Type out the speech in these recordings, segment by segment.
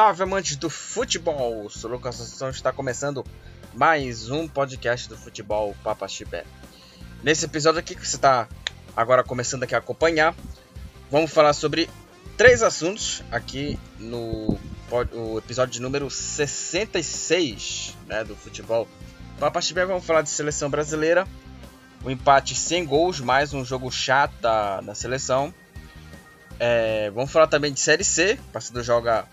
Salve amantes do futebol! Sou Lucas Assunção está começando mais um podcast do futebol Papa Chibé. Nesse episódio aqui que você está agora começando aqui a acompanhar, vamos falar sobre três assuntos aqui no o episódio número 66 né, do futebol Papa Chibé. Vamos falar de seleção brasileira, o um empate sem gols, mais um jogo chato da seleção. É, vamos falar também de Série C, o Passador joga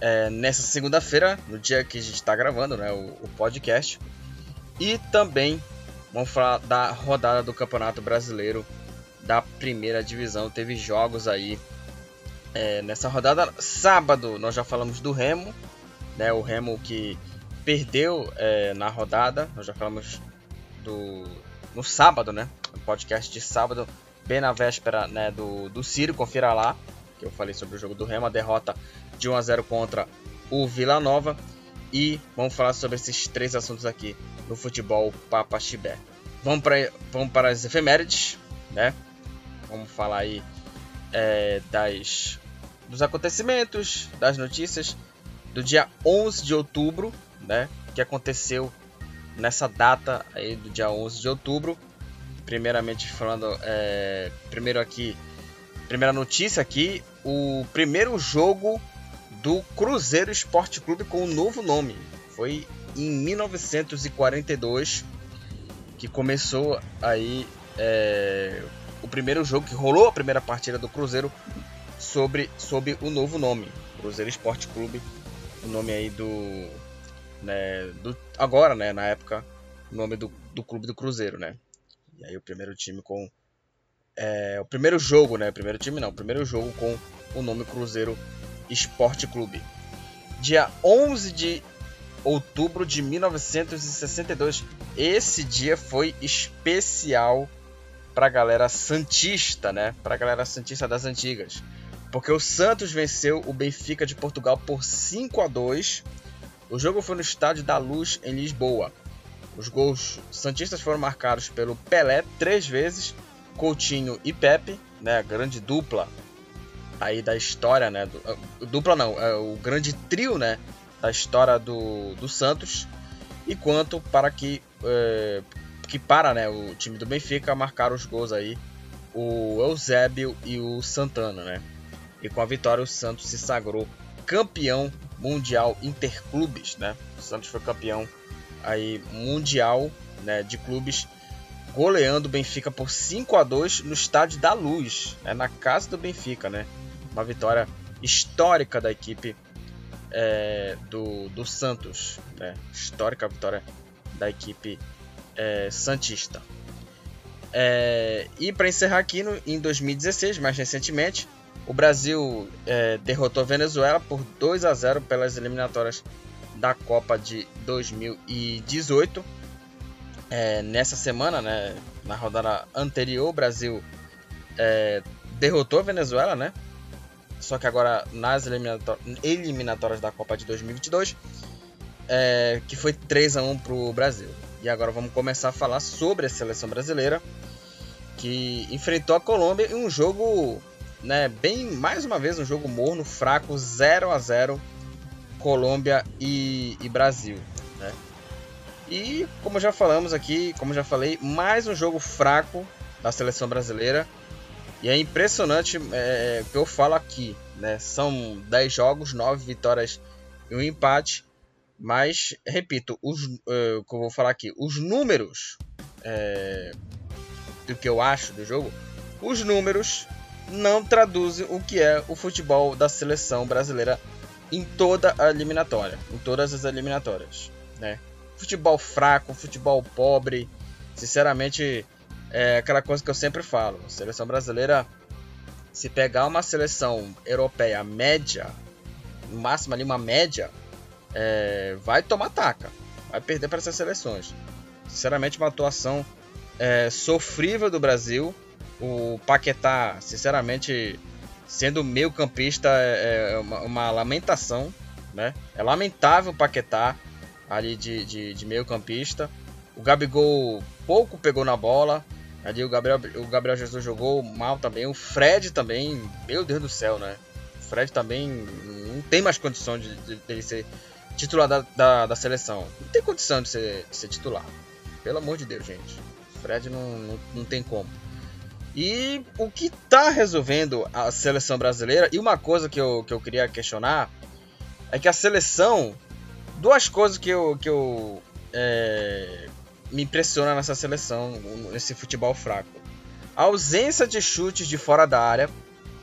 é, nessa segunda-feira, no dia que a gente está gravando né, o, o, podcast. E também vamos falar da rodada do Campeonato Brasileiro da primeira divisão. Teve jogos aí é, nessa rodada. Sábado nós já falamos do Remo, né, o Remo que perdeu é, na rodada. Nós já falamos do no sábado, né? No podcast de sábado, bem na véspera né, do, do Ciro, confira lá que eu falei sobre o jogo do Remo, a derrota de 1 a 0 contra o Vila Nova. E vamos falar sobre esses três assuntos aqui no futebol Papa Chibé. Vamos para vamos para as efemérides, né? Vamos falar aí é, das, dos acontecimentos, das notícias do dia 11 de outubro, né? Que aconteceu nessa data aí do dia 11 de outubro. Primeiramente falando, é, primeiro aqui primeira notícia aqui, o primeiro jogo do Cruzeiro Esporte Clube com um novo nome. Foi em 1942 que começou aí é, o primeiro jogo que rolou a primeira partida do Cruzeiro sobre sob o novo nome, Cruzeiro Esporte Clube, o nome aí do, né, do agora, né, na época, o nome do, do clube do Cruzeiro, né? E aí o primeiro time com é, o primeiro jogo, né? Primeiro time não, o primeiro jogo com o nome Cruzeiro Esporte Clube. Dia 11 de outubro de 1962. Esse dia foi especial para a galera santista, né? Para a galera santista das antigas. Porque o Santos venceu o Benfica de Portugal por 5 a 2. O jogo foi no Estádio da Luz em Lisboa. Os gols santistas foram marcados pelo Pelé três vezes Coutinho e Pepe, né, a grande dupla aí da história, né, do, uh, dupla não, é o grande trio, né, da história do, do Santos, e quanto para que é, que para, né, o time do Benfica marcar os gols aí o Eusébio e o Santana, né? E com a vitória o Santos se sagrou campeão mundial interclubes, né? O Santos foi campeão aí mundial, né, de clubes goleando o Benfica por 5 a 2 no Estádio da Luz, né, na casa do Benfica, né? Uma vitória histórica da equipe é, do, do Santos, né? Histórica vitória da equipe é, santista. É, e para encerrar aqui no, em 2016, mais recentemente, o Brasil é, derrotou a Venezuela por 2 a 0 pelas eliminatórias da Copa de 2018 é, nessa semana, né, na rodada anterior, o Brasil é, derrotou a Venezuela, né? Só que agora nas eliminatórias da Copa de 2022, é, que foi 3 a 1 para o Brasil. E agora vamos começar a falar sobre a seleção brasileira, que enfrentou a Colômbia em um jogo, né, bem mais uma vez um jogo morno, fraco, 0 a 0 Colômbia e, e Brasil, né? E como já falamos aqui, como já falei, mais um jogo fraco da seleção brasileira. E é impressionante é, que eu falo aqui, né? São 10 jogos, 9 vitórias e um empate. Mas, repito, os, uh, que eu vou falar aqui, os números é, do que eu acho do jogo, os números não traduzem o que é o futebol da seleção brasileira em toda a eliminatória, em todas as eliminatórias, né? futebol fraco, futebol pobre. Sinceramente, é aquela coisa que eu sempre falo. Seleção brasileira, se pegar uma seleção europeia média, no máximo ali uma média, é, vai tomar taca. Vai perder para essas seleções. Sinceramente, uma atuação é, sofrível do Brasil. O Paquetá, sinceramente, sendo meio campista, é, é uma, uma lamentação. Né? É lamentável o Paquetá ali de, de, de meio campista. O Gabigol pouco pegou na bola. Ali o Gabriel, o Gabriel Jesus jogou mal também. O Fred também, meu Deus do céu, né? O Fred também não tem mais condição de, de, de ser titular da, da, da, seleção. Não tem condição de ser, de ser titular. Pelo amor de Deus, gente. Fred não, não, não tem como. E o que está resolvendo a seleção brasileira, e uma coisa que eu, que eu queria questionar, é que a seleção. Duas coisas que eu, que eu é, me impressiona nessa seleção, nesse futebol fraco. A ausência de chutes de fora da área.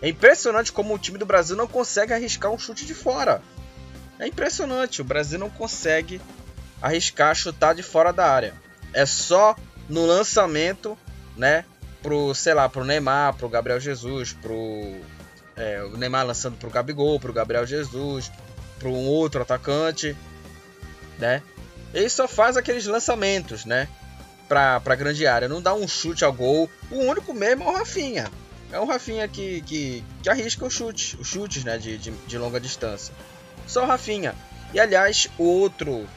É impressionante como o time do Brasil não consegue arriscar um chute de fora. É impressionante, o Brasil não consegue arriscar chutar de fora da área. É só no lançamento, né, pro, sei lá, pro Neymar, pro Gabriel Jesus, pro é, o Neymar lançando pro Gabigol, pro Gabriel Jesus, pro um outro atacante, né? Ele só faz aqueles lançamentos, né? Pra, pra grande área, não dá um chute ao gol. O único mesmo é o Rafinha. É o Rafinha que, que, que arrisca os chutes, os chutes né, de, de, de longa distância. Só o Rafinha. E aliás, o outro,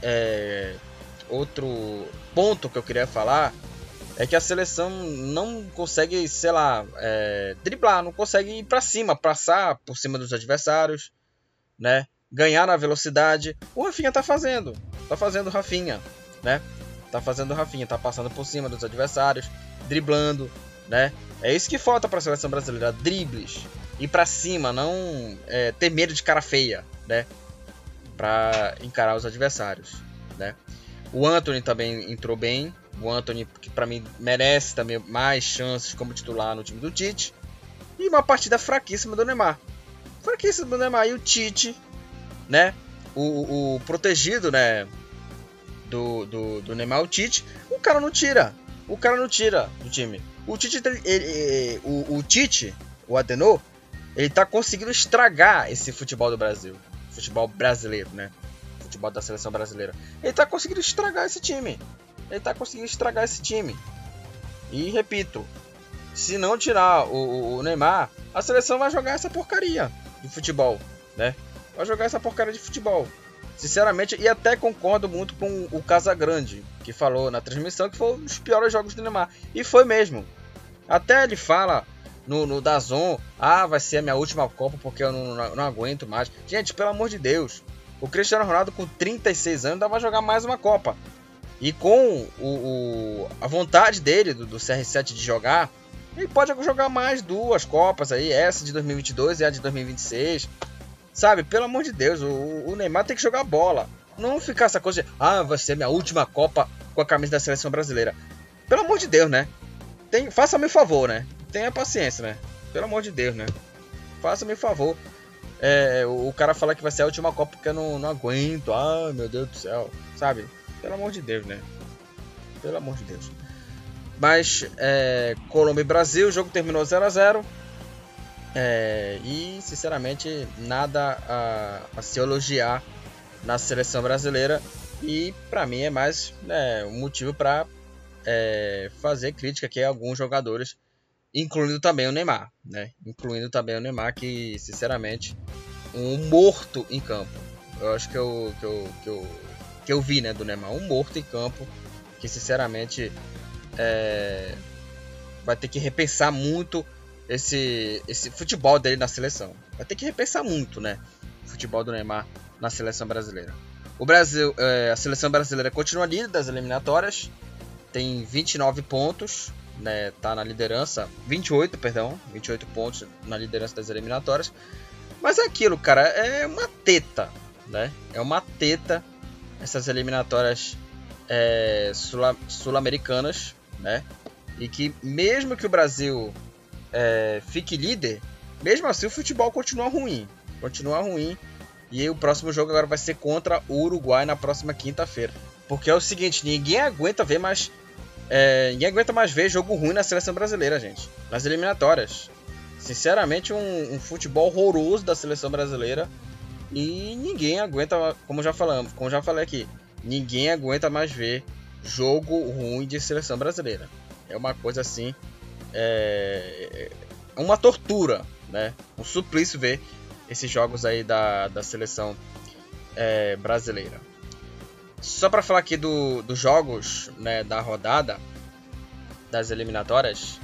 é, outro ponto que eu queria falar é que a seleção não consegue, sei lá, é, driblar, não consegue ir para cima, passar por cima dos adversários, né? Ganhar na velocidade. O Rafinha tá fazendo, tá fazendo Rafinha, né? Tá fazendo Rafinha, tá passando por cima dos adversários, driblando, né? É isso que falta para a seleção brasileira, dribles, ir para cima, não é, ter medo de cara feia, né? Para encarar os adversários, né? O Anthony também entrou bem, o Anthony, que para mim merece também mais chances como titular no time do Tite. E uma partida fraquíssima do Neymar. Fraquíssima do Neymar. E o Tite, né? O, o protegido, né? Do, do, do Neymar, o Tite. O cara não tira. O cara não tira do time. O Tite, ele, ele, o, o Tite, o Adenor, ele tá conseguindo estragar esse futebol do Brasil. Futebol brasileiro, né? Futebol da seleção brasileira. Ele tá conseguindo estragar esse time ele tá conseguindo estragar esse time. E repito, se não tirar o, o, Neymar, a seleção vai jogar essa porcaria de futebol, né? Vai jogar essa porcaria de futebol. Sinceramente, e até concordo muito com o Casagrande, que falou na transmissão que foi um dos piores jogos do Neymar. E foi mesmo. Até ele fala no, no Dazon, ah, vai ser a minha última Copa porque eu não, não, não aguento mais. Gente, pelo amor de Deus. O Cristiano Ronaldo com 36 anos ainda vai jogar mais uma Copa. E com o, o, a vontade dele, do, do, CR7 de jogar, ele pode jogar mais duas Copas aí, essa de 2022 e a de 2026. Sabe, pelo amor de Deus, o, o Neymar tem que jogar bola. Não ficar essa coisa de, ah, vai ser minha última Copa com a camisa da seleção brasileira. Pelo amor de Deus, né? Tem, Faça-me o favor, né? Tenha paciência, né? Pelo amor de Deus, né? Faça-me o favor. É, o, o, cara fala que vai ser a última Copa porque eu não, não aguento. Ah, meu Deus do céu. Sabe? Pelo amor de Deus, né? Pelo amor de Deus. Mas é, Colômbia e Brasil, o jogo terminou 0 a 0 é, E sinceramente nada a, a, se elogiar na seleção brasileira. E para mim é mais né, um motivo para é, fazer crítica aqui a alguns jogadores, incluindo também o Neymar, né? Incluindo também o Neymar, que sinceramente um morto em campo. Eu acho que eu, que eu, que eu que eu vi, né, do Neymar, um morto em campo, que sinceramente é, vai ter que repensar muito esse, esse futebol dele na seleção. Vai ter que repensar muito, né, o futebol do Neymar na seleção brasileira. O Brasil, é, a seleção brasileira continua líder das eliminatórias, tem 29 pontos, né, tá na liderança, 28, perdão, 28 pontos na liderança das eliminatórias. Mas é aquilo, cara, é uma teta, né? É uma teta essas eliminatórias é, sul-americanas, né? E que mesmo que o Brasil é, fique líder, mesmo assim o futebol continua ruim, continua ruim. E o próximo jogo agora vai ser contra o Uruguai na próxima quinta-feira. Porque é o seguinte, ninguém aguenta ver mais. É, ninguém aguenta mais ver jogo ruim na seleção brasileira, gente. Nas eliminatórias. Sinceramente, um, um futebol horroroso da seleção brasileira. E ninguém aguenta, como já falamos, como já falei aqui, ninguém aguenta mais ver jogo ruim de seleção brasileira. É uma coisa assim, é, é uma tortura, né? Um suplício ver esses jogos aí da, da seleção é, brasileira. Só para falar aqui do, dos jogos né, da rodada das eliminatórias,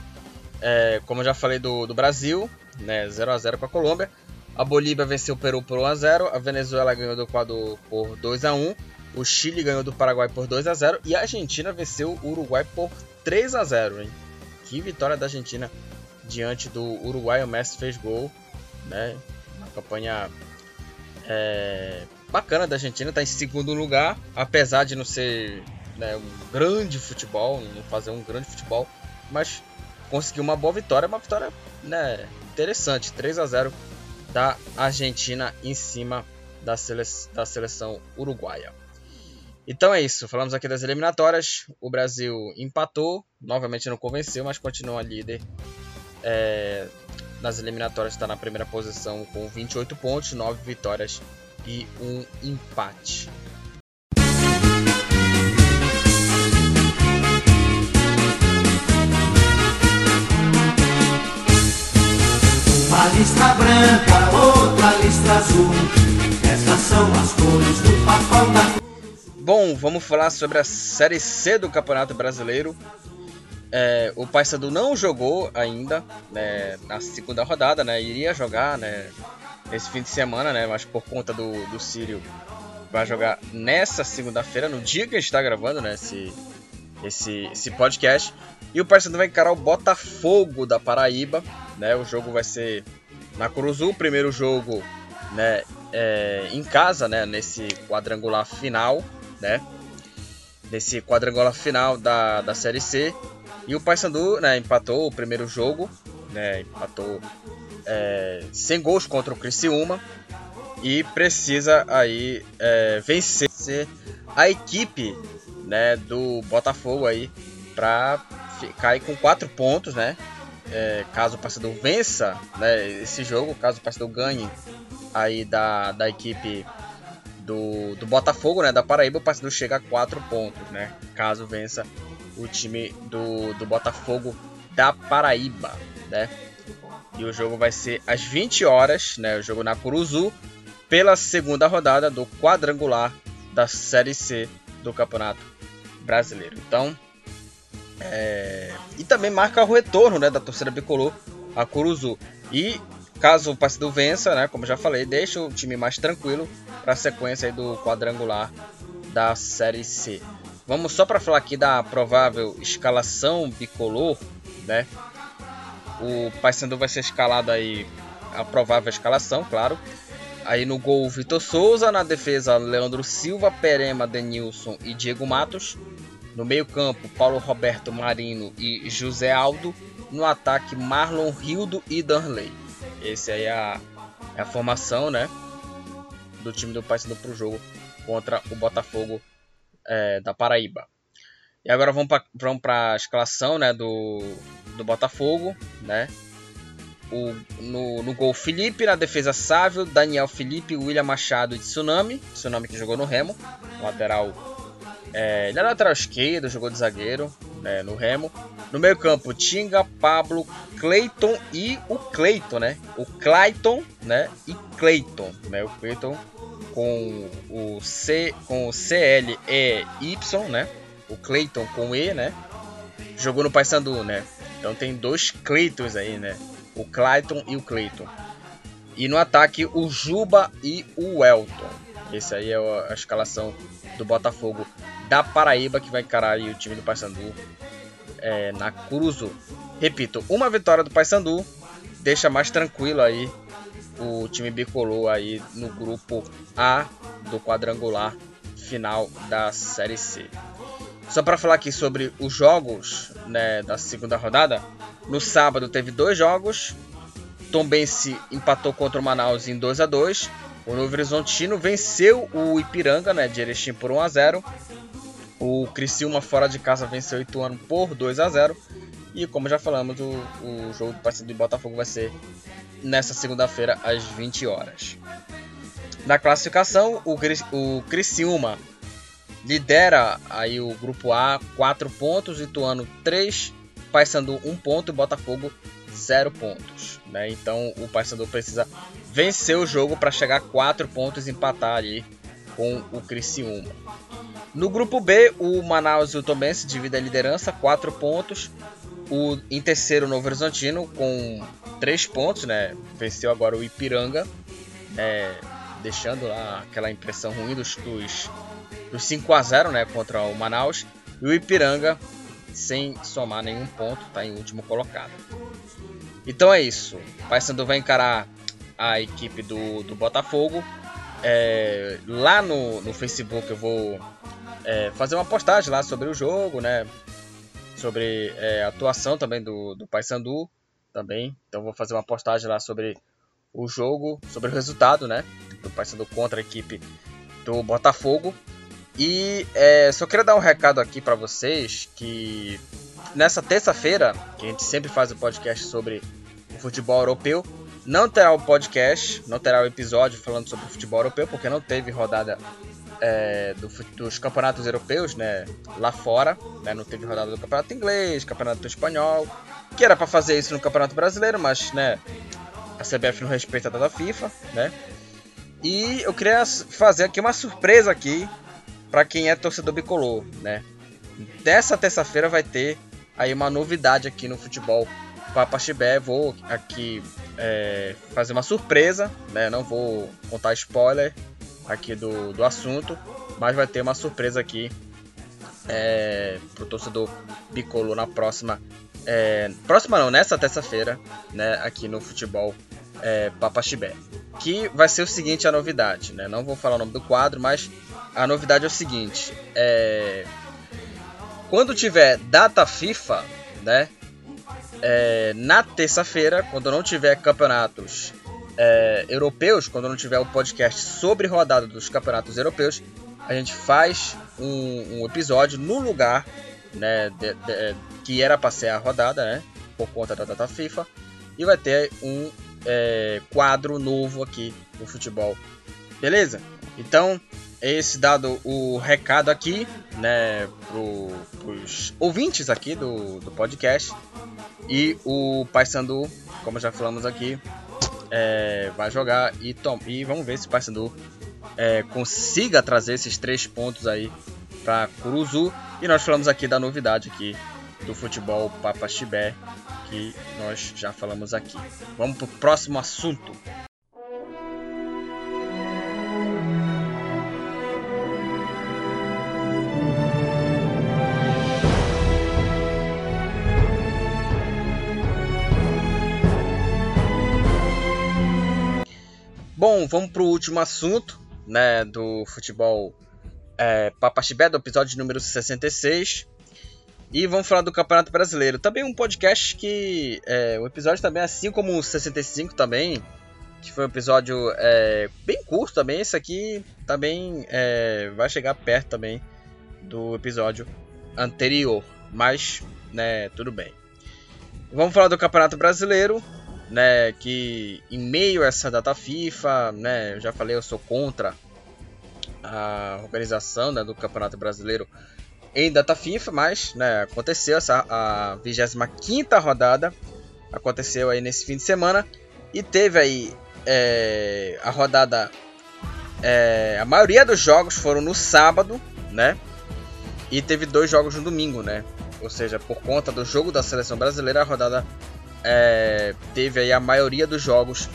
é, como eu já falei do, do Brasil, né, 0 a 0 com a Colômbia, A Bolívia venceu o Peru por 1 a 0, a Venezuela ganhou do Equador por 2 a 1, o Chile ganhou do Paraguai por 2 a 0 e a Argentina venceu o Uruguai por 3 a 0, hein? Que vitória da Argentina diante do Uruguai, o Messi fez gol, né? Uma campanha é, bacana da Argentina, está em segundo lugar, apesar de não ser né, um grande futebol, não fazer um grande futebol, mas conseguiu uma boa vitória, uma vitória né, interessante, 3 a 0 da Argentina em cima da, sele da seleção uruguaia. Então é isso, falamos aqui das eliminatórias. O Brasil empatou, novamente não convenceu, mas continua líder. É, nas eliminatórias está na primeira posição com 28 pontos, 9 vitórias e um empate. Uma lista branca, outra lista azul. Essas são as cores do papão da. Bom, vamos falar sobre a Série C do Campeonato Brasileiro. É, o Paysandu não jogou ainda né, na segunda rodada, né? Iria jogar, né? Esse fim de semana, né? Mas por conta do, do Sírio vai jogar nessa segunda-feira, no dia que a gente está gravando, né? Esse, esse, esse podcast. E o Paysandu vai encarar o Botafogo da Paraíba, né? O jogo vai ser na Curuzu, primeiro jogo, né? É, em casa, né? Nesse quadrangular final, né? Nesse quadrangular final da, da Série C. E o Paysandu né, empatou o primeiro jogo, né, empatou é, sem gols contra o Criciúma e precisa aí é, vencer a equipe né, do Botafogo aí para cair com quatro pontos, né? É, caso o Paysandu vença né, esse jogo, caso o Paysandu ganhe aí da, da equipe do, do Botafogo, né, da Paraíba, o Paysandu chega a quatro pontos, né? Caso vença o time do, do Botafogo da Paraíba, né? E o jogo vai ser às 20 horas, né? O jogo na Curuzu, pela segunda rodada do quadrangular da Série C do Campeonato Brasileiro. Então, é... e também marca o retorno, né, da torcida bicolor a Curuzu. E caso o partido vença, né, como já falei, deixa o time mais tranquilo para a sequência do quadrangular da Série C. Vamos só para falar aqui da provável escalação bicolor, né? O Paysandu vai ser escalado aí a provável escalação, claro. Aí no gol Vitor Souza, na defesa Leandro Silva, Perema, Denilson e Diego Matos. No meio-campo, Paulo Roberto Marino e José Aldo. No ataque, Marlon Rildo e Danley. Esse aí é a, é a formação, né? Do time do Paysandu para o jogo contra o Botafogo é, da Paraíba. E agora vamos para a escalação né, do, do Botafogo. Né? O, no, no gol Felipe, na defesa Sávio, Daniel Felipe, William Machado e Tsunami. Tsunami que jogou no Remo, lateral. É, ele é lateral esquerdo, jogou de zagueiro né, no Remo. No meio campo, Tinga, Pablo, Cleiton e o Cleiton, né? O Clayton, né? E Cleiton, né? O Cleiton com o C com o C L E Y, né? O Clayton com E, né? Jogou no Paysandu, né? Então tem dois Claytons aí, né? O Clayton e o Clayton. E no ataque o Juba e o Elton. Esse aí é a escalação do Botafogo da Paraíba que vai encarar o time do Paysandu é, na Curuzu. Repito, uma vitória do Paysandu deixa mais tranquilo aí o time bicolor aí no grupo A do quadrangular final da Série C. Só para falar aqui sobre os jogos né, da segunda rodada, no sábado teve dois jogos. Tombense empatou contra o Manaus em 2 a 2 O Novo Horizontino venceu o Ipiranga né, de Erechim por 1 a 0 O Criciúma fora de casa venceu o Ituano por 2 a 0 E como já falamos, o, o jogo do partido do Botafogo vai ser nessa segunda-feira às 20 horas. Na classificação, o, o Criciúma lidera aí o grupo A, 4 pontos, Ituano 3, Paysandu 1 ponto e Botafogo 0 pontos. Né? Então o Paysandu precisa vencer o jogo para chegar a 4 pontos e empatar ali com o Criciúma. No grupo B, o Manaus e o Tombense dividem a liderança, 4 pontos. O, em terceiro, o Novo Horizontino com 3 pontos, né? Venceu agora o Ipiranga é, deixando lá aquela impressão ruim dos, dos, dos 5 a 0 né, contra o Manaus. E o Ipiranga, sem somar nenhum ponto, está em último colocado. Então é isso. O Paysandu vai encarar a equipe do, do Botafogo. É, lá no, no Facebook eu vou é, fazer uma postagem lá sobre o jogo, né? Sobre é, a atuação também do, do Paysandu também. Então vou fazer uma postagem lá sobre o jogo, sobre o resultado, né? Do Paysandu contra a equipe do Botafogo. E é, só queria dar um recado aqui para vocês que nessa terça-feira, que a gente sempre faz o podcast sobre o futebol europeu, não terá o podcast, não terá o episódio falando sobre o futebol europeu, porque não teve rodada é, do, dos campeonatos europeus, né, lá fora, né, não teve rodada do campeonato inglês, campeonato espanhol, que era para fazer isso no campeonato brasileiro, mas, né, a CBF não respeita a data FIFA, né, e eu queria fazer aqui uma surpresa aqui para quem é torcedor bicolor, né, dessa terça-feira vai ter aí uma novidade aqui no futebol Chibé, vou aqui é, fazer uma surpresa, né, não vou contar spoiler, aqui do, do assunto, mas vai ter uma surpresa aqui é, pro torcedor bicolor na próxima. É, próxima não, nessa terça-feira, né, aqui no futebol é. Que vai ser o seguinte a novidade, né? Não vou falar o nome do quadro, mas a novidade é o seguinte: é, quando tiver data FIFA, né? É, na terça-feira, quando não tiver campeonatos é, europeus, quando não tiver o podcast sobre rodada dos campeonatos europeus, a gente faz um, um episódio no lugar né, de, de, que era para ser a rodada, né, por conta da data FIFA, e vai ter um é, quadro novo aqui no futebol. Beleza? Então, esse dado o recado aqui, né, para os ouvintes aqui do, do podcast. E o Paysandu, como já falamos aqui, é, vai jogar e, e vamos ver se o Paysandu é, consiga trazer esses três pontos aí para Curuzu. E nós falamos aqui da novidade aqui do futebol Papa Chibé, que nós já falamos aqui. Vamos para o próximo assunto. Vamos para o último assunto, né, do futebol é, Papaxibé, do episódio número 66. E vamos falar do Campeonato Brasileiro. Também um podcast que. É, o episódio também, assim como o 65 também, que foi um episódio é, bem curto também. Esse aqui também é, vai chegar perto também do episódio anterior. Mas, né, tudo bem. Vamos falar do Campeonato Brasileiro né, que em meio a essa data FIFA, né, eu já falei, eu sou contra a organização né, do Campeonato Brasileiro em data FIFA, mas né, aconteceu essa a 25 rodada aconteceu aí nesse fim de semana e teve aí é, a rodada é, a maioria dos jogos foram no sábado, né? E teve dois jogos no domingo, né? Ou seja, por conta do jogo da seleção brasileira, a rodada é, teve aí a maioria dos jogos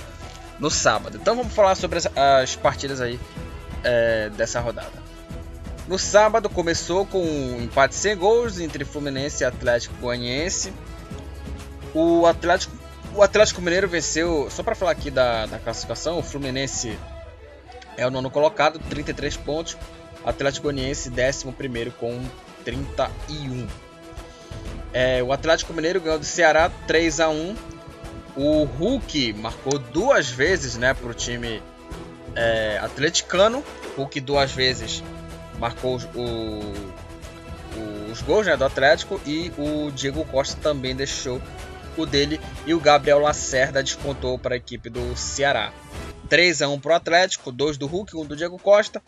no sábado. Então vamos falar sobre as, as partidas aí é, dessa rodada. No sábado começou com um empate sem gols entre Fluminense e Atlético Goianiense. O Atlético, o Atlético Mineiro venceu, só para falar aqui da, da classificação, o Fluminense é o nono colocado, 33 pontos. Atlético Goianiense, 11 com 31. É, o Atlético Mineiro ganhou do Ceará 3 a 1 O Hulk marcou duas vezes né, para o time é, atleticano. Hulk duas vezes marcou o, o, os gols né, do Atlético. E o Diego Costa também deixou o dele. E o Gabriel Lacerda descontou para a equipe do Ceará. 3 a 1 para o Atlético, 2 do Hulk, 1 do Diego Costa.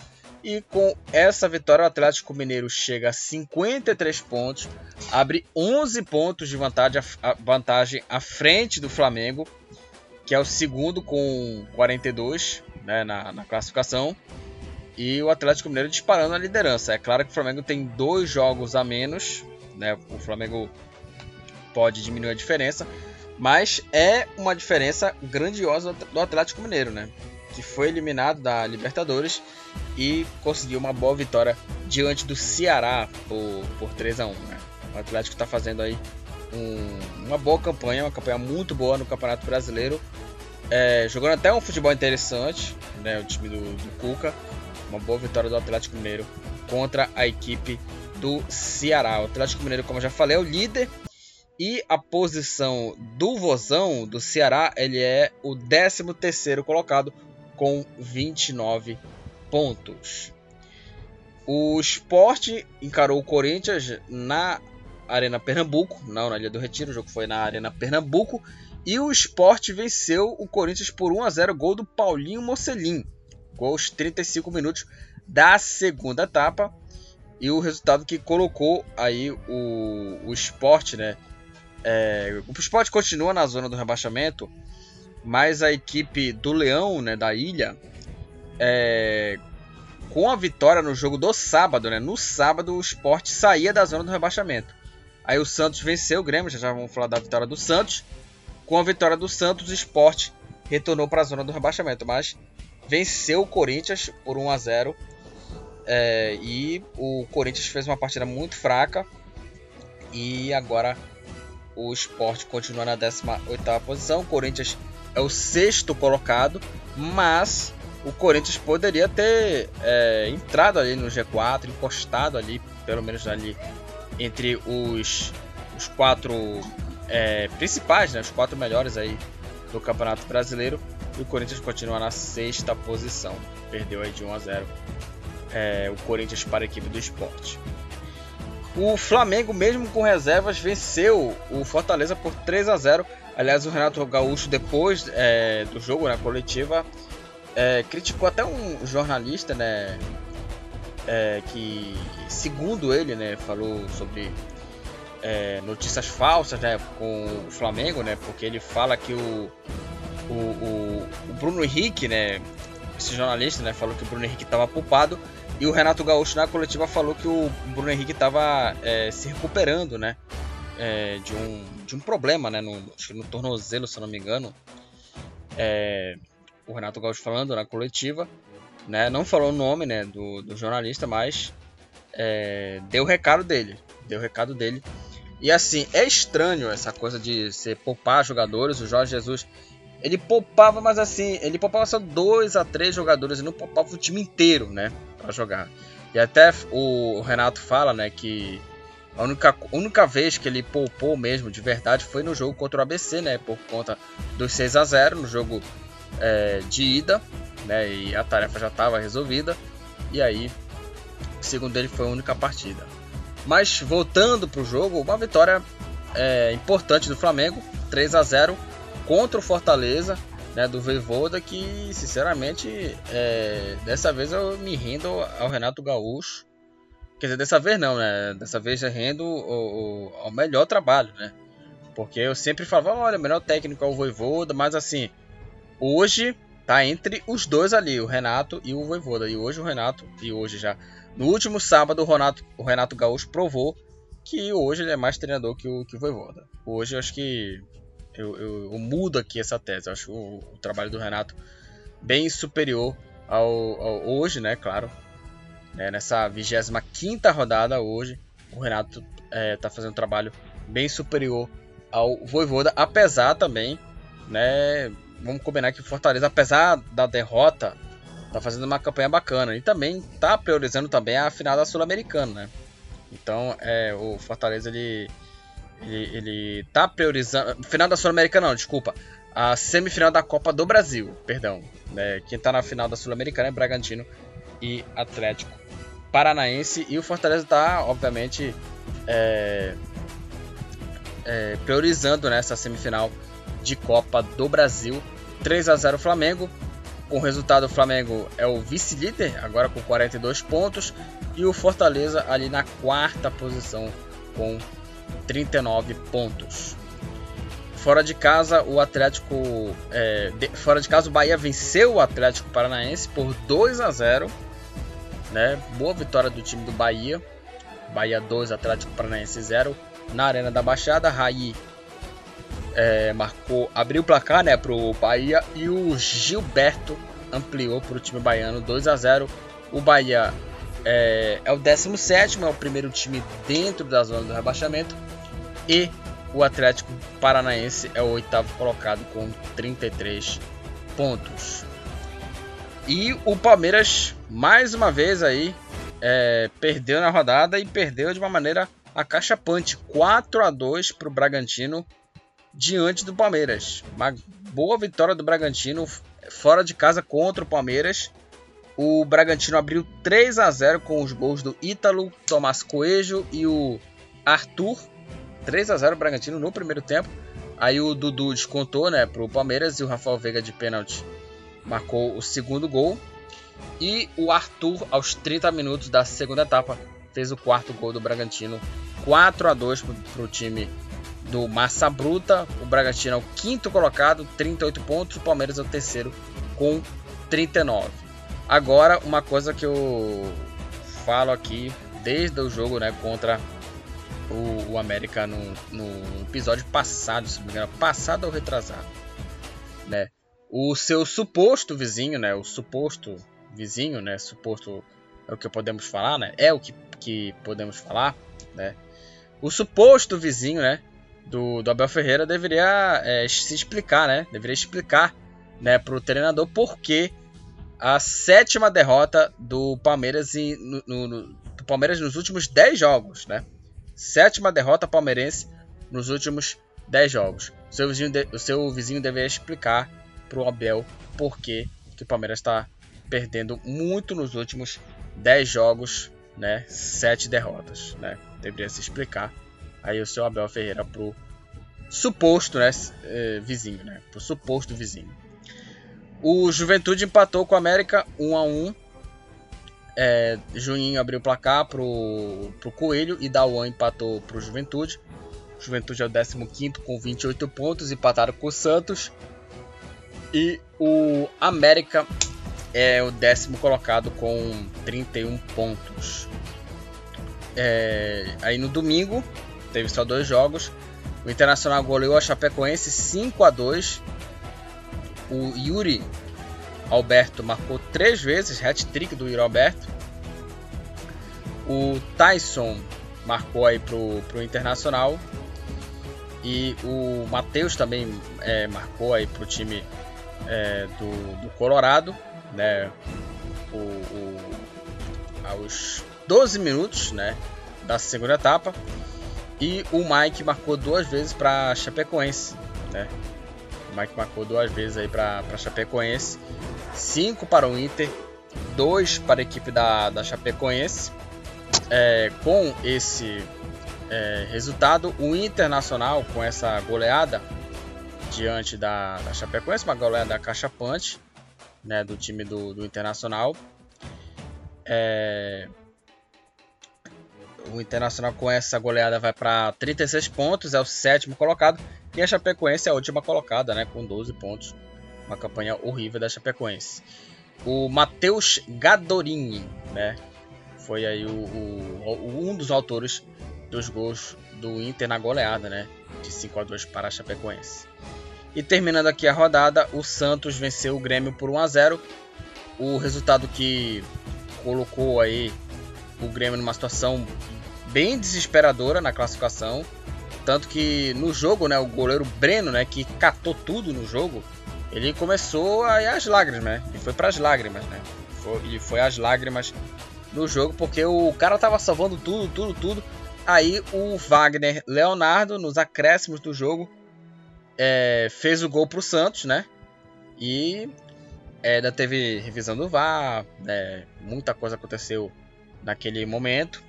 E com essa vitória, o Atlético Mineiro chega a 53 pontos, abre 11 pontos de vantagem, vantagem à frente do Flamengo, que é o segundo com 42 né, na, na classificação. E o Atlético Mineiro disparando a liderança. É claro que o Flamengo tem dois jogos a menos, né? O Flamengo pode diminuir a diferença, mas é uma diferença grandiosa do Atlético Mineiro, né? que foi eliminado da Libertadores e conseguiu uma boa vitória diante do Ceará por, por 3 a 1 né? O Atlético está fazendo aí um, uma boa campanha, uma campanha muito boa no Campeonato Brasileiro, é, jogando até um futebol interessante, né? O time do, do Cuca, uma boa vitória do Atlético Mineiro contra a equipe do Ceará. O Atlético Mineiro, como eu já falei, é o líder e a posição do Vozão do Ceará, ele é o 13º colocado com 29 pontos. O Sport encarou o Corinthians na Arena Pernambuco, não na Ilha do Retiro, o jogo foi na Arena Pernambuco, e o Sport venceu o Corinthians por 1 a 0, gol do Paulinho Mocelin, gol aos 35 minutos da segunda etapa, e o resultado que colocou aí o, o Sport, né, é, o Sport continua na zona do rebaixamento, mas a equipe do Leão, né, da ilha, é, com a vitória no jogo do sábado, né, no sábado o Sport saía da zona do rebaixamento. Aí o Santos venceu o Grêmio, já, já vamos falar da vitória do Santos. Com a vitória do Santos, o Sport retornou para a zona do rebaixamento, mas venceu o Corinthians por 1 a 0 é, e o Corinthians fez uma partida muito fraca e agora o Sport continua na 18ª posição. O Corinthians é o sexto colocado, mas o Corinthians poderia ter é, entrado ali no G4, encostado ali, pelo menos ali entre os, os quatro é, principais, né, os quatro melhores aí do Campeonato Brasileiro. E o Corinthians continua na sexta posição, perdeu aí de 1 a 0 é, o Corinthians para a equipe do esporte. O Flamengo, mesmo com reservas, venceu o Fortaleza por 3 a 0. Aliás, o Renato Gaúcho, depois é, do jogo na coletiva, é, criticou até um jornalista, né, é, que, segundo ele, né, falou sobre é, notícias falsas, né, com o Flamengo, né, porque ele fala que o, o, o, o Bruno Henrique, né, esse jornalista, né, falou que o Bruno Henrique estava poupado e o Renato Gaúcho na coletiva falou que o Bruno Henrique estava é, se recuperando, né? É, de, um, de um problema, né? No, no tornozelo, se não me engano. É, o Renato Gaúcho falando na coletiva, né? Não falou o nome, né? Do, do jornalista, mas é, deu o recado dele. Deu o recado dele. E assim, é estranho essa coisa de ser poupar jogadores. O Jorge Jesus ele poupava, mas assim, ele poupava só dois a três jogadores e não poupava o time inteiro, né? Pra jogar. E até o Renato fala, né, que a única, única vez que ele poupou mesmo de verdade foi no jogo contra o ABC, né? Por conta dos 6 a 0 no jogo é, de ida, né? E a tarefa já estava resolvida. E aí, segundo ele, foi a única partida. Mas voltando para o jogo, uma vitória é, importante do Flamengo, 3 a 0 contra o Fortaleza, né, do Voivoda, que sinceramente é, dessa vez eu me rendo ao Renato Gaúcho. Quer dizer, dessa vez não, né? Dessa vez eu rendo ao, ao melhor trabalho, né? Porque eu sempre falava, olha, o melhor técnico é o Voivoda, mas assim, hoje tá entre os dois ali, o Renato e o Voivoda. E hoje o Renato, e hoje já, no último sábado, o Renato, o Renato Gaúcho provou que hoje ele é mais treinador que o, que o Voivoda. Hoje eu acho que eu, eu, eu mudo aqui essa tese. Eu acho o, o trabalho do Renato bem superior ao, ao hoje, né? Claro. É, nessa 25 rodada hoje, o Renato é, tá fazendo um trabalho bem superior ao Voivoda, apesar também, né? Vamos combinar que o Fortaleza, apesar da derrota, tá fazendo uma campanha bacana e também tá priorizando também a final da Sul-Americana, né? Então, é, o Fortaleza ele ele, ele tá priorizando. Final da Sul-Americana, não, desculpa. A semifinal da Copa do Brasil, perdão. Né? Quem tá na final da Sul-Americana é Bragantino e Atlético Paranaense. E o Fortaleza tá, obviamente, é, é, priorizando nessa semifinal de Copa do Brasil. 3 a 0 Flamengo. Com o resultado, o Flamengo é o vice-líder, agora com 42 pontos. E o Fortaleza ali na quarta posição com 39 pontos. Fora de casa, o Atlético. É, de, fora de casa, o Bahia venceu o Atlético Paranaense por 2 a 0. Né? Boa vitória do time do Bahia. Bahia 2, Atlético Paranaense 0. Na Arena da Baixada, Raí é, marcou, abriu o placar né, para o Bahia e o Gilberto ampliou para o time baiano 2 a 0. O Bahia é, é o 17, é o primeiro time dentro da zona do rebaixamento. E o Atlético Paranaense é o oitavo colocado com 33 pontos. E o Palmeiras, mais uma vez aí, é, perdeu na rodada e perdeu de uma maneira acachapante. 4 a 2 para o Bragantino diante do Palmeiras. Uma boa vitória do Bragantino fora de casa contra o Palmeiras. O Bragantino abriu 3 a 0 com os gols do Ítalo, Tomás Coelho e o Arthur. 3 a 0 o Bragantino no primeiro tempo. Aí o Dudu descontou né, para o Palmeiras e o Rafael Veiga de pênalti marcou o segundo gol. E o Arthur, aos 30 minutos da segunda etapa, fez o quarto gol do Bragantino. 4 a 2 para o time do Massa Bruta. O Bragantino é o quinto colocado, 38 pontos. O Palmeiras é o terceiro, com 39. Agora, uma coisa que eu falo aqui desde o jogo né, contra o, o América no, no, episódio passado, se não me engano, passado ou retrasado. Né? O seu suposto vizinho, né, o suposto vizinho, né, suposto é o que podemos falar, né, é o que, que podemos falar, né, o suposto vizinho, né, do, do Abel Ferreira deveria é, se explicar, né, deveria explicar, né, para o treinador por que a sétima derrota do Palmeiras, em, no, no, do Palmeiras nos últimos 10 jogos, né? Sétima derrota palmeirense nos últimos 10 jogos. O seu vizinho, de, o seu vizinho deveria explicar para o Abel por que, que o Palmeiras está perdendo muito nos últimos 10 jogos, né? 7 derrotas, né? Deveria se explicar aí o seu Abel Ferreira pro suposto, né, eh, vizinho, né? Pro suposto vizinho. O Juventude empatou com o América 1 a 1. É, Juninho abriu o placar pro, pro Coelho e Dawan empatou pro Juventude. Juventude é o 15 com 28 pontos, empataram com o Santos. E o América é o décimo colocado com 31 pontos. É, aí no domingo teve só dois jogos. O Internacional goleou a Chapecoense 5 a 2 o Yuri Alberto marcou três vezes, hat-trick do Yuri Alberto. O Tyson marcou aí pro, pro Internacional. E o Matheus também é, marcou aí pro time é, do, do Colorado, né? O, o, aos 12 minutos, né? Da segunda etapa. E o Mike marcou duas vezes para Chapecoense, né? O Mike marcou duas vezes aí para Chapecoense. Cinco para o Inter, dois para a equipe da, da Chapecoense. É, com esse é, resultado, o Internacional, com essa goleada diante da, da Chapecoense, uma goleada cachapante né, do time do, do Internacional. É, o Internacional com essa goleada vai para 36 pontos, é o sétimo colocado. E a Chapecoense é a última colocada, né, com 12 pontos. Uma campanha horrível da Chapecoense. O Matheus Gadorini, né, foi aí o, o, um dos autores dos gols do Inter na goleada, né, de 5 a 2 para a Chapecoense. E terminando aqui a rodada, o Santos venceu o Grêmio por 1 a 0. O resultado que colocou aí o Grêmio numa situação bem desesperadora na classificação. Tanto que no jogo, né, o goleiro Breno, né, que catou tudo no jogo, ele começou a ir às lágrimas, né? E foi para as lágrimas, né? E foi às lágrimas no jogo porque o cara tava salvando tudo, tudo, tudo. Aí o Wagner Leonardo, nos acréscimos do jogo, é, fez o gol pro Santos, né? E é, ainda teve revisão do VAR, né? muita coisa aconteceu naquele momento.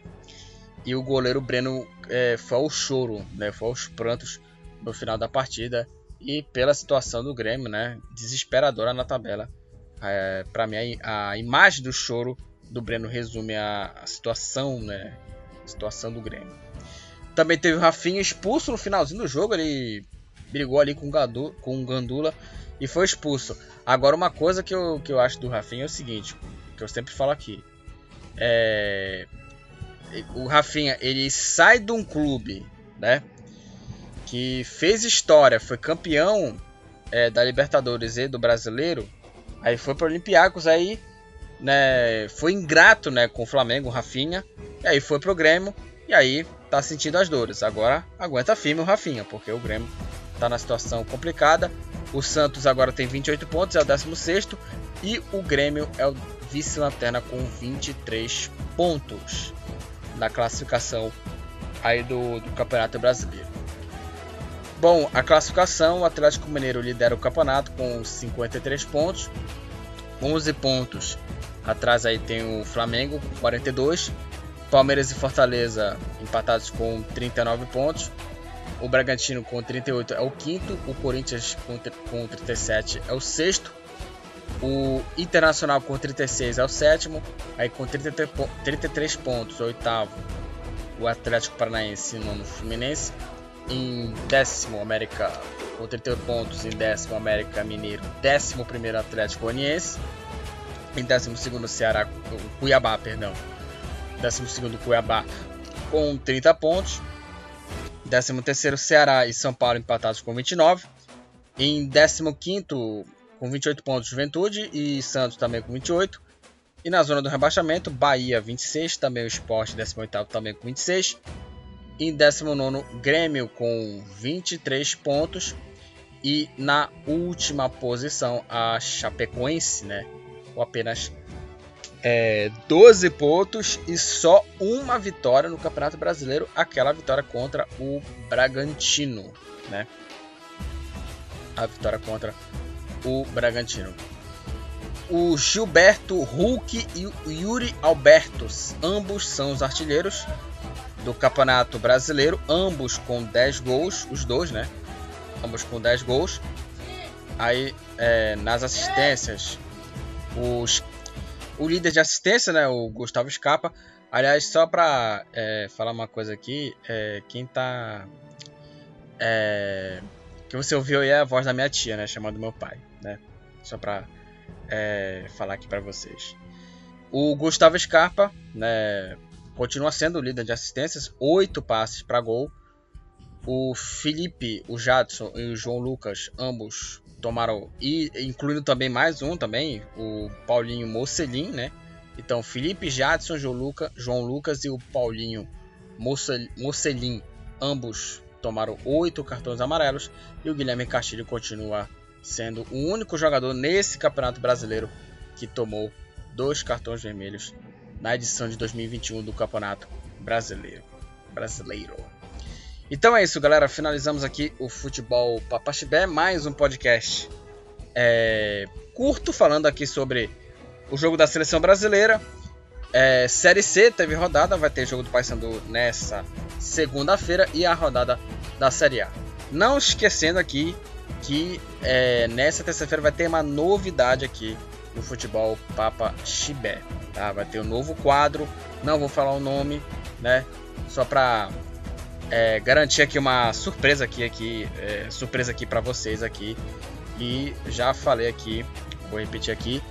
E o goleiro Breno é, foi ao choro, né? Foi aos prantos no final da partida. E pela situação do Grêmio, né? Desesperadora na tabela. É, para mim, a, a, imagem do choro do Breno resume a, a situação, né? A situação do Grêmio. Também teve o Rafinha expulso no finalzinho do jogo. Ele brigou ali com o, Gadu, com o Gandula e foi expulso. Agora, uma coisa que eu, que eu acho do Rafinha é o seguinte: que eu sempre falo aqui. É, o Rafinha ele sai de um clube, né? Que fez história, foi campeão é, da Libertadores e do Brasileiro, Aí foi para Olympiacos, aí né, foi ingrato né, com o Flamengo, o Rafinha. E aí foi pro Grêmio. E aí tá sentindo as dores. Agora aguenta firme o Rafinha, porque o Grêmio tá na situação complicada. O Santos agora tem 28 pontos, é o 16 e o Grêmio é o vice-lanterna com 23 pontos na classificação aí do, do Campeonato Brasileiro. Bom, a classificação, o Atlético Mineiro lidera o campeonato com 53 pontos, 11 pontos. Atrás aí tem o Flamengo com 42, Palmeiras e Fortaleza empatados com 39 pontos. O Bragantino com 38 é o quinto, o Corinthians com, com 37 é o sexto, o Internacional com 36 é o sétimo, aí com 33, 33 pontos, o oitavo, o Atlético Paranaense nono Fluminense, em décimo América com 38 pontos, em décimo América Mineiro, décimo primeiro Atlético Goianiense, em décimo segundo Ceará, Cuiabá, perdão, 12 Cuiabá com 30 pontos. 13 Ceará e São Paulo empatados com 29. Em 15 com 28 pontos Juventude e Santos também com 28. E na zona do rebaixamento, Bahia 26, também o Sport 18 também com 26. Em 19 Grêmio com 23 pontos. E na última posição a Chapecoense, né? Com apenas é, 12 pontos e só uma vitória no Campeonato Brasileiro, aquela vitória contra o Bragantino, né? A vitória contra Bragantino. O Gilberto Hulk e o Yuri Albertos, ambos são os artilheiros do Campeonato Brasileiro, ambos com 10 gols, os dois, né? Ambos com 10 gols. Aí é, nas assistências, os o líder de assistência, né, o Gustavo Scarpa. Aliás, só para é, falar uma coisa aqui, é, quem tá. É, que você ouviu aí é a voz da minha tia, né, chamando meu pai, né? Só para é, falar aqui para vocês. O Gustavo Scarpa, né, continua sendo o líder de assistências, oito passes para gol. O Felipe, o Jadson e o João Lucas, ambos tomaram e incluindo também mais um também, o Paulinho Mocelin, né? Então Felipe Jadson, João, Luca, João Lucas e o Paulinho Mocelin, ambos tomaram oito cartões amarelos e o Guilherme Castilho continua sendo o único jogador nesse Campeonato Brasileiro que tomou dois cartões vermelhos na edição de 2021 do Campeonato Brasileiro. Brasileiro. Então é isso, galera. Finalizamos aqui o Futebol Papaxibé, mais um podcast é, curto falando aqui sobre o jogo da seleção brasileira. É, Série C teve rodada, vai ter jogo do Paysandu nessa segunda-feira e a rodada da Série A. Não esquecendo aqui que é, nessa terça-feira vai ter uma novidade aqui no Futebol Papa Chibé. Tá? Vai ter um novo quadro, não vou falar o nome, né? Só para é, garantir aqui uma surpresa aqui, aqui é, surpresa aqui para vocês aqui. E já falei aqui, vou repetir aqui.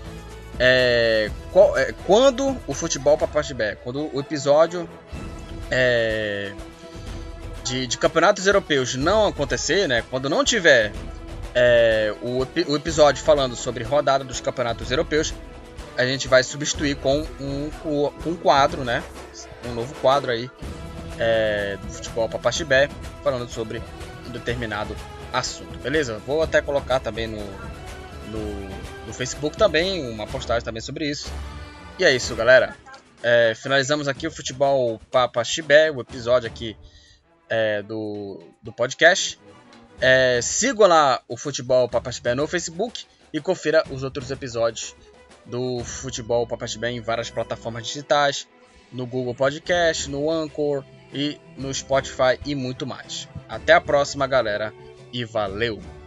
É, qual, é, quando o futebol para Pastibé, quando o episódio é, de, de, campeonatos europeus não acontecer, né? Quando não tiver é, o, o episódio falando sobre rodada dos campeonatos europeus, a gente vai substituir com um, um quadro, né? Um novo quadro aí é, do futebol Papaxibé, falando sobre um determinado assunto, beleza? Vou até colocar também no, no, no Facebook também, uma postagem também sobre isso. E é isso, galera. É, finalizamos aqui o Futebol Papa Chibé, o episódio aqui é, do, do podcast. É, sigam lá o Futebol Papa Chibé no Facebook e confira os outros episódios do Futebol Papa Chibé em várias plataformas digitais, no Google Podcast, no Anchor, e no Spotify e muito mais. Até a próxima, galera, e valeu!